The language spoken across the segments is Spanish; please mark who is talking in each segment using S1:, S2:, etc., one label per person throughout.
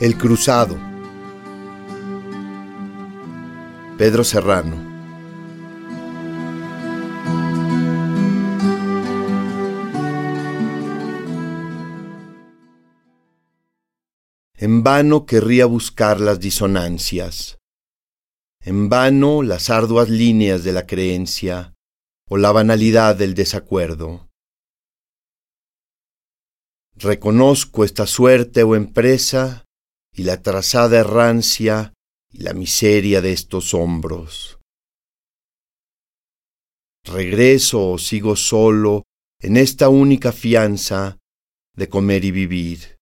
S1: El Cruzado. Pedro Serrano. En vano querría buscar las disonancias. En vano las arduas líneas de la creencia o la banalidad del desacuerdo. Reconozco esta suerte o empresa y la trazada errancia y la miseria de estos hombros. Regreso o sigo solo en esta única fianza de comer y vivir.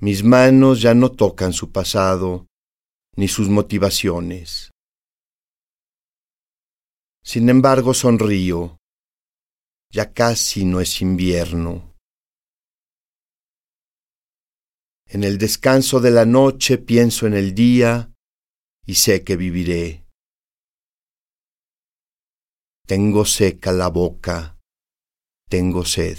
S1: Mis manos ya no tocan su pasado ni sus motivaciones. Sin embargo, sonrío. Ya casi no es invierno. En el descanso de la noche pienso en el día y sé que viviré. Tengo seca la boca, tengo sed.